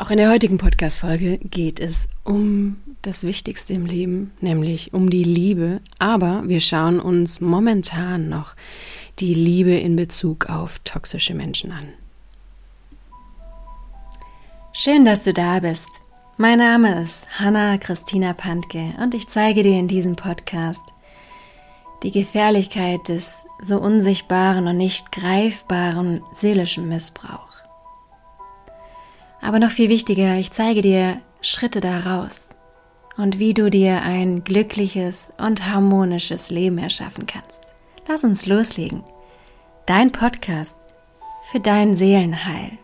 Auch in der heutigen Podcast-Folge geht es um das Wichtigste im Leben, nämlich um die Liebe. Aber wir schauen uns momentan noch die Liebe in Bezug auf toxische Menschen an. Schön, dass du da bist. Mein Name ist Hanna Christina Pantke und ich zeige dir in diesem Podcast die Gefährlichkeit des so unsichtbaren und nicht greifbaren seelischen Missbrauchs. Aber noch viel wichtiger, ich zeige dir Schritte daraus und wie du dir ein glückliches und harmonisches Leben erschaffen kannst. Lass uns loslegen. Dein Podcast für dein Seelenheil.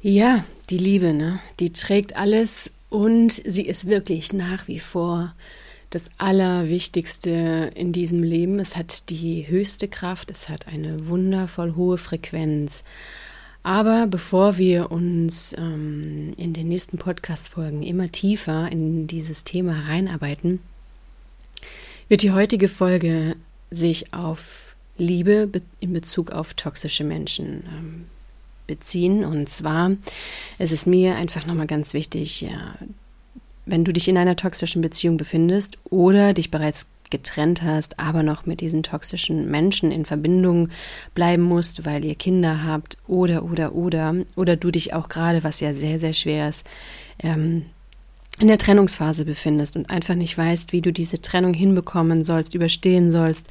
Ja, die Liebe, ne? Die trägt alles und sie ist wirklich nach wie vor das Allerwichtigste in diesem Leben. Es hat die höchste Kraft, es hat eine wundervoll hohe Frequenz. Aber bevor wir uns ähm, in den nächsten Podcast-Folgen immer tiefer in dieses Thema reinarbeiten, wird die heutige Folge sich auf Liebe in Bezug auf toxische Menschen ähm, beziehen. Und zwar ist es mir einfach nochmal ganz wichtig, ja, wenn du dich in einer toxischen Beziehung befindest oder dich bereits getrennt hast, aber noch mit diesen toxischen Menschen in Verbindung bleiben musst, weil ihr Kinder habt oder oder oder oder du dich auch gerade, was ja sehr sehr schwer ist, ähm, in der Trennungsphase befindest und einfach nicht weißt, wie du diese Trennung hinbekommen sollst, überstehen sollst.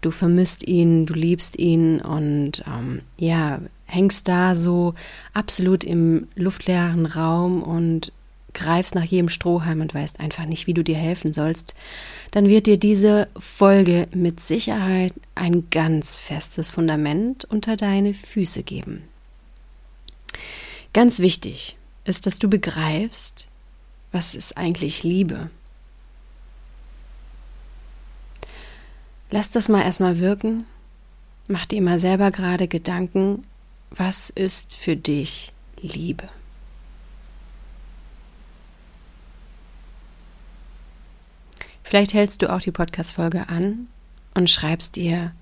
Du vermisst ihn, du liebst ihn und ähm, ja, hängst da so absolut im luftleeren Raum und greifst nach jedem Strohhalm und weißt einfach nicht, wie du dir helfen sollst, dann wird dir diese Folge mit Sicherheit ein ganz festes Fundament unter deine Füße geben. Ganz wichtig ist, dass du begreifst, was ist eigentlich Liebe. Lass das mal erstmal wirken. Mach dir mal selber gerade Gedanken, was ist für dich Liebe? Vielleicht hältst du auch die Podcast-Folge an und schreibst dir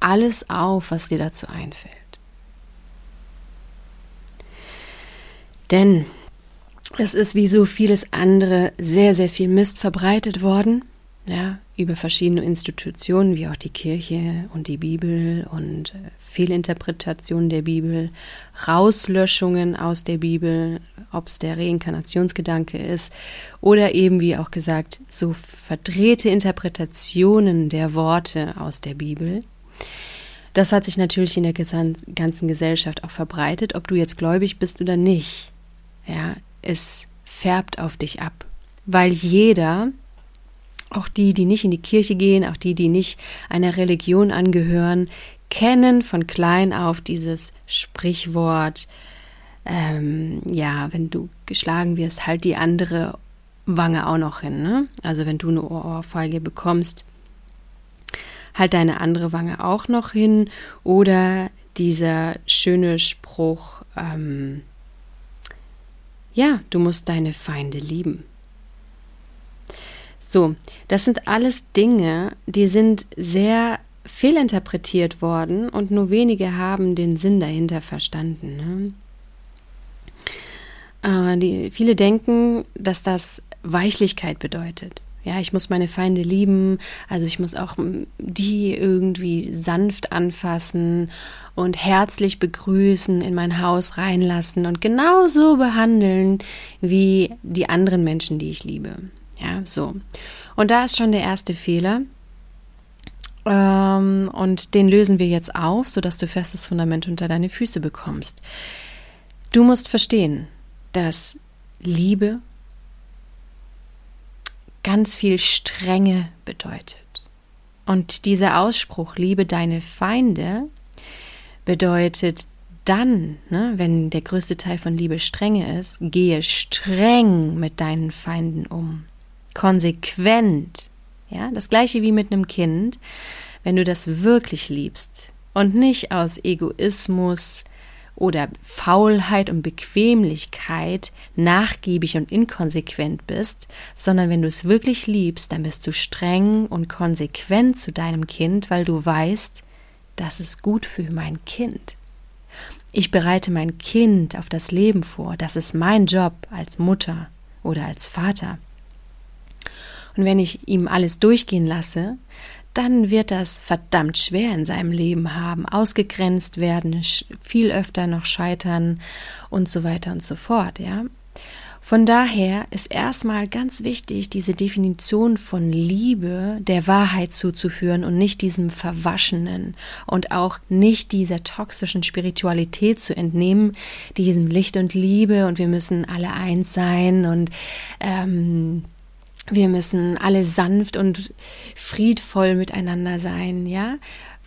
alles auf, was dir dazu einfällt. Denn es ist wie so vieles andere sehr, sehr viel Mist verbreitet worden ja, über verschiedene Institutionen wie auch die Kirche und die Bibel und äh, Fehlinterpretationen der Bibel, Rauslöschungen aus der Bibel, ob es der Reinkarnationsgedanke ist oder eben wie auch gesagt so verdrehte Interpretationen der Worte aus der Bibel. Das hat sich natürlich in der ganzen Gesellschaft auch verbreitet, ob du jetzt gläubig bist oder nicht. Ja, es färbt auf dich ab, weil jeder auch die, die nicht in die Kirche gehen, auch die, die nicht einer Religion angehören, kennen von klein auf dieses Sprichwort, ähm, ja, wenn du geschlagen wirst, halt die andere Wange auch noch hin. Ne? Also wenn du eine Ohrfeige bekommst, halt deine andere Wange auch noch hin. Oder dieser schöne Spruch, ähm, ja, du musst deine Feinde lieben. So, das sind alles Dinge, die sind sehr fehlinterpretiert worden und nur wenige haben den Sinn dahinter verstanden. Ne? Äh, die, viele denken, dass das Weichlichkeit bedeutet. Ja, ich muss meine Feinde lieben, also ich muss auch die irgendwie sanft anfassen und herzlich begrüßen, in mein Haus reinlassen und genauso behandeln wie die anderen Menschen, die ich liebe. Ja, so. Und da ist schon der erste Fehler. Ähm, und den lösen wir jetzt auf, sodass du festes Fundament unter deine Füße bekommst. Du musst verstehen, dass Liebe ganz viel Strenge bedeutet. Und dieser Ausspruch, liebe deine Feinde, bedeutet dann, ne, wenn der größte Teil von Liebe Strenge ist, gehe streng mit deinen Feinden um konsequent. Ja, das gleiche wie mit einem Kind. Wenn du das wirklich liebst und nicht aus Egoismus oder Faulheit und Bequemlichkeit nachgiebig und inkonsequent bist, sondern wenn du es wirklich liebst, dann bist du streng und konsequent zu deinem Kind, weil du weißt, das ist gut für mein Kind. Ich bereite mein Kind auf das Leben vor. Das ist mein Job als Mutter oder als Vater. Und wenn ich ihm alles durchgehen lasse, dann wird das verdammt schwer in seinem Leben haben, ausgegrenzt werden, viel öfter noch scheitern und so weiter und so fort, ja. Von daher ist erstmal ganz wichtig, diese Definition von Liebe der Wahrheit zuzuführen und nicht diesem Verwaschenen und auch nicht dieser toxischen Spiritualität zu entnehmen, diesem Licht und Liebe und wir müssen alle eins sein und ähm, wir müssen alle sanft und friedvoll miteinander sein, ja?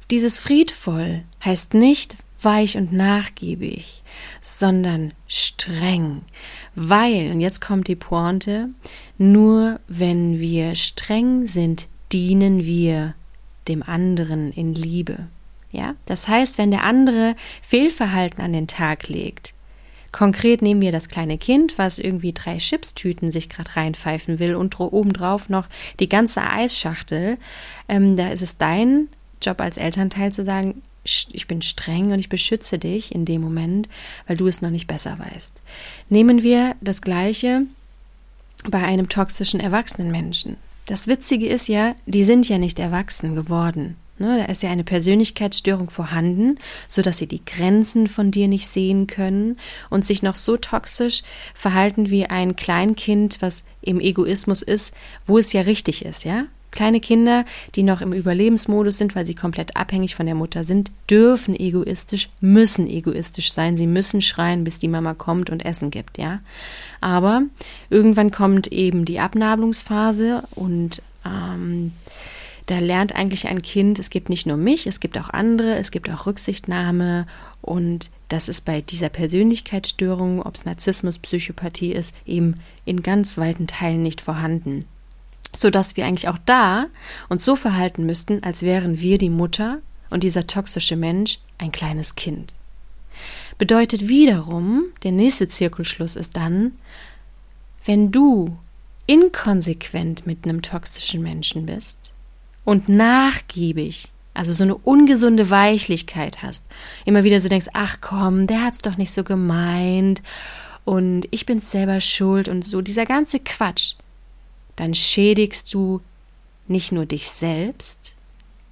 Dieses friedvoll heißt nicht weich und nachgiebig, sondern streng. Weil, und jetzt kommt die Pointe, nur wenn wir streng sind, dienen wir dem anderen in Liebe. Ja, das heißt, wenn der andere Fehlverhalten an den Tag legt, Konkret nehmen wir das kleine Kind, was irgendwie drei Chipstüten sich gerade reinpfeifen will und obendrauf noch die ganze Eisschachtel. Ähm, da ist es dein Job als Elternteil zu sagen, ich bin streng und ich beschütze dich in dem Moment, weil du es noch nicht besser weißt. Nehmen wir das Gleiche bei einem toxischen erwachsenen Menschen. Das Witzige ist ja, die sind ja nicht erwachsen geworden. Ne, da ist ja eine Persönlichkeitsstörung vorhanden, sodass sie die Grenzen von dir nicht sehen können und sich noch so toxisch verhalten wie ein Kleinkind, was im Egoismus ist, wo es ja richtig ist, ja? Kleine Kinder, die noch im Überlebensmodus sind, weil sie komplett abhängig von der Mutter sind, dürfen egoistisch, müssen egoistisch sein. Sie müssen schreien, bis die Mama kommt und Essen gibt, ja. Aber irgendwann kommt eben die Abnabelungsphase und ähm, da lernt eigentlich ein Kind, es gibt nicht nur mich, es gibt auch andere, es gibt auch Rücksichtnahme und das ist bei dieser Persönlichkeitsstörung, ob es Narzissmus, Psychopathie ist, eben in ganz weiten Teilen nicht vorhanden sodass wir eigentlich auch da uns so verhalten müssten, als wären wir die Mutter und dieser toxische Mensch ein kleines Kind. Bedeutet wiederum, der nächste Zirkelschluss ist dann, wenn du inkonsequent mit einem toxischen Menschen bist und nachgiebig, also so eine ungesunde Weichlichkeit hast, immer wieder so denkst, ach komm, der hat's doch nicht so gemeint und ich bin's selber schuld und so dieser ganze Quatsch, dann schädigst du nicht nur dich selbst,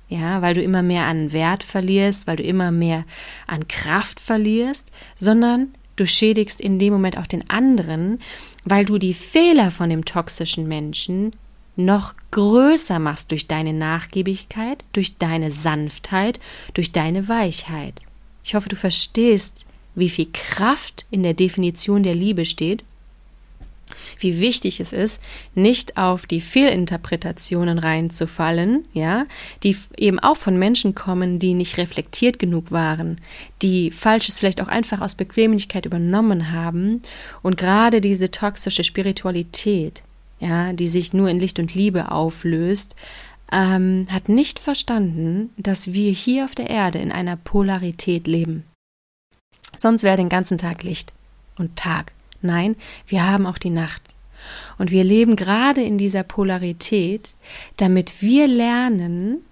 ja, weil du immer mehr an Wert verlierst, weil du immer mehr an Kraft verlierst, sondern du schädigst in dem Moment auch den anderen, weil du die Fehler von dem toxischen Menschen noch größer machst durch deine Nachgiebigkeit, durch deine Sanftheit, durch deine Weichheit. Ich hoffe, du verstehst, wie viel Kraft in der Definition der Liebe steht wie wichtig es ist, nicht auf die Fehlinterpretationen reinzufallen, ja, die eben auch von Menschen kommen, die nicht reflektiert genug waren, die Falsches vielleicht auch einfach aus Bequemlichkeit übernommen haben und gerade diese toxische Spiritualität, ja, die sich nur in Licht und Liebe auflöst, ähm, hat nicht verstanden, dass wir hier auf der Erde in einer Polarität leben. Sonst wäre den ganzen Tag Licht und Tag. Nein, wir haben auch die Nacht. Und wir leben gerade in dieser Polarität, damit wir lernen,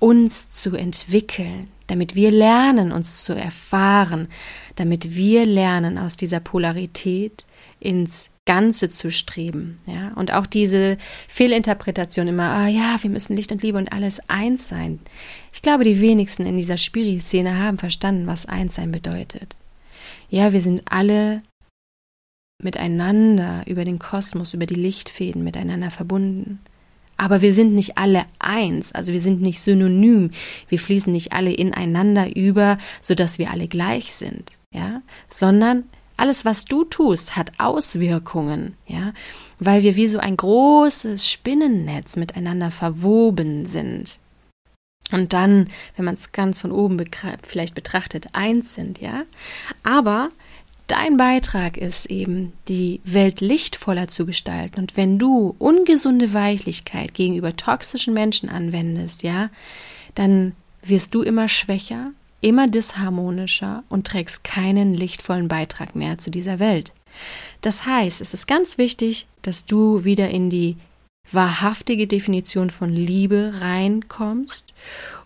uns zu entwickeln, damit wir lernen, uns zu erfahren, damit wir lernen, aus dieser Polarität ins Ganze zu streben. Ja? Und auch diese Fehlinterpretation immer, ah ja, wir müssen Licht und Liebe und alles eins sein. Ich glaube, die wenigsten in dieser Spiri-Szene haben verstanden, was eins sein bedeutet. Ja, wir sind alle miteinander über den Kosmos, über die Lichtfäden miteinander verbunden. Aber wir sind nicht alle eins, also wir sind nicht synonym, wir fließen nicht alle ineinander über, sodass wir alle gleich sind, ja, sondern alles, was du tust, hat Auswirkungen, ja, weil wir wie so ein großes Spinnennetz miteinander verwoben sind. Und dann, wenn man es ganz von oben vielleicht betrachtet, eins sind, ja. Aber Dein Beitrag ist eben, die Welt lichtvoller zu gestalten. Und wenn du ungesunde Weichlichkeit gegenüber toxischen Menschen anwendest, ja, dann wirst du immer schwächer, immer disharmonischer und trägst keinen lichtvollen Beitrag mehr zu dieser Welt. Das heißt, es ist ganz wichtig, dass du wieder in die wahrhaftige Definition von Liebe reinkommst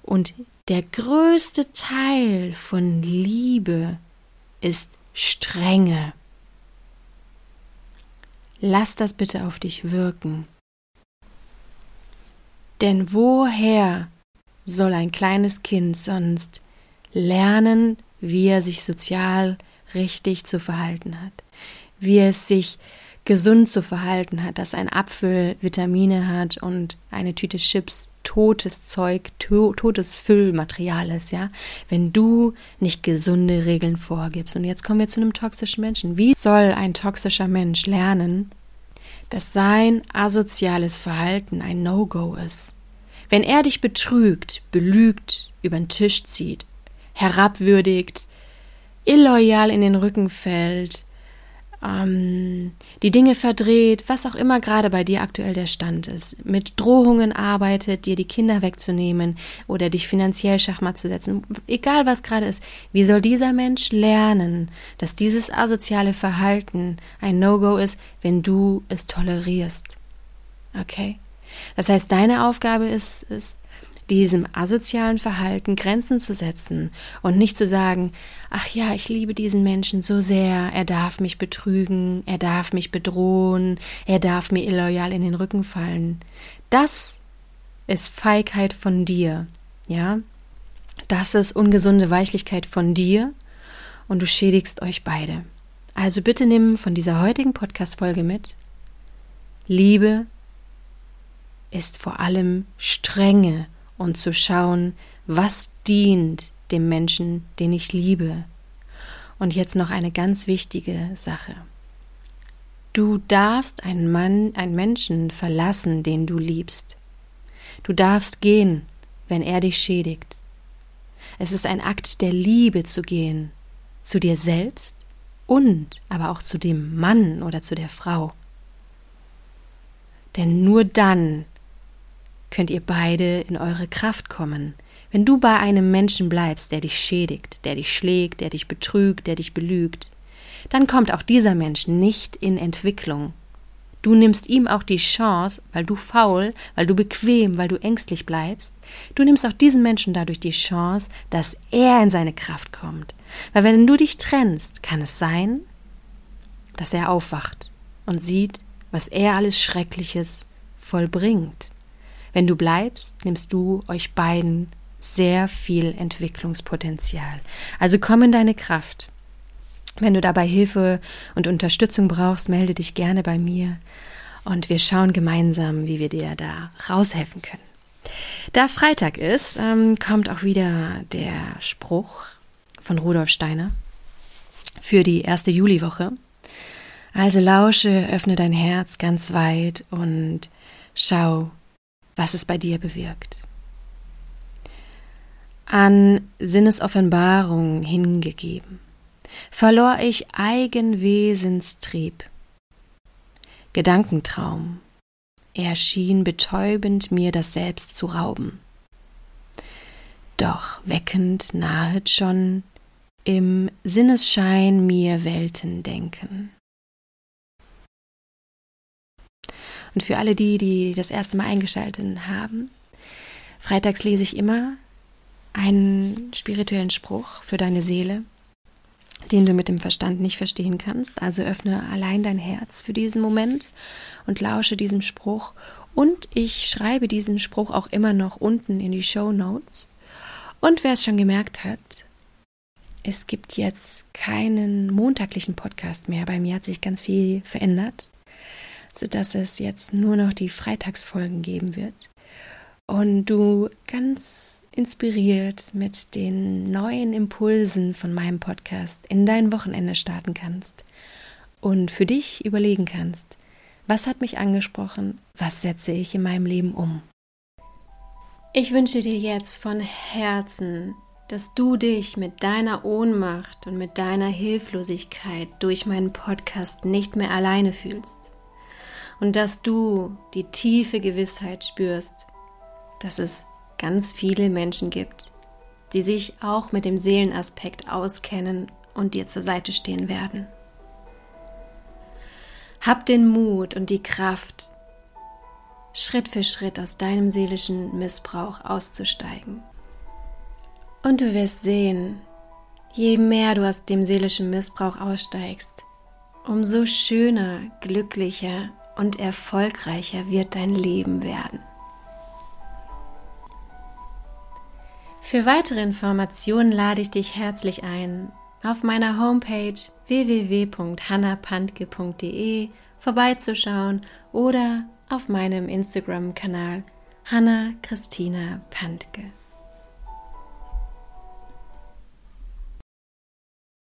und der größte Teil von Liebe ist Strenge. Lass das bitte auf dich wirken. Denn woher soll ein kleines Kind sonst lernen, wie er sich sozial richtig zu verhalten hat, wie es sich gesund zu verhalten hat, dass ein Apfel Vitamine hat und eine Tüte Chips totes Zeug, to totes Füllmaterial ist, ja, wenn du nicht gesunde Regeln vorgibst. Und jetzt kommen wir zu einem toxischen Menschen. Wie soll ein toxischer Mensch lernen, dass sein asoziales Verhalten ein No-Go ist? Wenn er dich betrügt, belügt, über den Tisch zieht, herabwürdigt, illoyal in den Rücken fällt, ähm, die Dinge verdreht, was auch immer gerade bei dir aktuell der Stand ist, mit Drohungen arbeitet, dir die Kinder wegzunehmen oder dich finanziell Schachmatt zu setzen, egal was gerade ist, wie soll dieser Mensch lernen, dass dieses asoziale Verhalten ein No-Go ist, wenn du es tolerierst? Okay? Das heißt, deine Aufgabe ist es, diesem asozialen Verhalten Grenzen zu setzen und nicht zu sagen, ach ja, ich liebe diesen Menschen so sehr, er darf mich betrügen, er darf mich bedrohen, er darf mir illoyal in den Rücken fallen. Das ist Feigheit von dir, ja? Das ist ungesunde Weichlichkeit von dir und du schädigst euch beide. Also bitte nimm von dieser heutigen Podcast-Folge mit. Liebe ist vor allem Strenge und zu schauen, was dient dem Menschen, den ich liebe. Und jetzt noch eine ganz wichtige Sache. Du darfst einen Mann, einen Menschen verlassen, den du liebst. Du darfst gehen, wenn er dich schädigt. Es ist ein Akt der Liebe zu gehen, zu dir selbst und aber auch zu dem Mann oder zu der Frau. Denn nur dann könnt ihr beide in eure Kraft kommen. Wenn du bei einem Menschen bleibst, der dich schädigt, der dich schlägt, der dich betrügt, der dich belügt, dann kommt auch dieser Mensch nicht in Entwicklung. Du nimmst ihm auch die Chance, weil du faul, weil du bequem, weil du ängstlich bleibst, du nimmst auch diesem Menschen dadurch die Chance, dass er in seine Kraft kommt. Weil wenn du dich trennst, kann es sein, dass er aufwacht und sieht, was er alles Schreckliches vollbringt. Wenn du bleibst, nimmst du euch beiden sehr viel Entwicklungspotenzial. Also komm in deine Kraft. Wenn du dabei Hilfe und Unterstützung brauchst, melde dich gerne bei mir und wir schauen gemeinsam, wie wir dir da raushelfen können. Da Freitag ist, ähm, kommt auch wieder der Spruch von Rudolf Steiner für die erste Juliwoche. Also lausche, öffne dein Herz ganz weit und schau, was es bei dir bewirkt. An Sinnesoffenbarung hingegeben, verlor ich Eigenwesenstrieb. Gedankentraum, er schien betäubend mir das Selbst zu rauben. Doch weckend nahet schon im Sinnesschein mir Welten denken. Und für alle die, die das erste Mal eingeschaltet haben, freitags lese ich immer einen spirituellen Spruch für deine Seele, den du mit dem Verstand nicht verstehen kannst. Also öffne allein dein Herz für diesen Moment und lausche diesem Spruch. Und ich schreibe diesen Spruch auch immer noch unten in die Show Notes. Und wer es schon gemerkt hat, es gibt jetzt keinen montaglichen Podcast mehr. Bei mir hat sich ganz viel verändert sodass es jetzt nur noch die Freitagsfolgen geben wird und du ganz inspiriert mit den neuen Impulsen von meinem Podcast in dein Wochenende starten kannst und für dich überlegen kannst, was hat mich angesprochen, was setze ich in meinem Leben um. Ich wünsche dir jetzt von Herzen, dass du dich mit deiner Ohnmacht und mit deiner Hilflosigkeit durch meinen Podcast nicht mehr alleine fühlst und dass du die tiefe Gewissheit spürst, dass es ganz viele Menschen gibt, die sich auch mit dem Seelenaspekt auskennen und dir zur Seite stehen werden. Hab den Mut und die Kraft, Schritt für Schritt aus deinem seelischen Missbrauch auszusteigen. Und du wirst sehen, je mehr du aus dem seelischen Missbrauch aussteigst, umso schöner, glücklicher und erfolgreicher wird dein Leben werden. Für weitere Informationen lade ich dich herzlich ein, auf meiner Homepage www.hannapantke.de vorbeizuschauen oder auf meinem Instagram-Kanal Hanna Christina Pantke.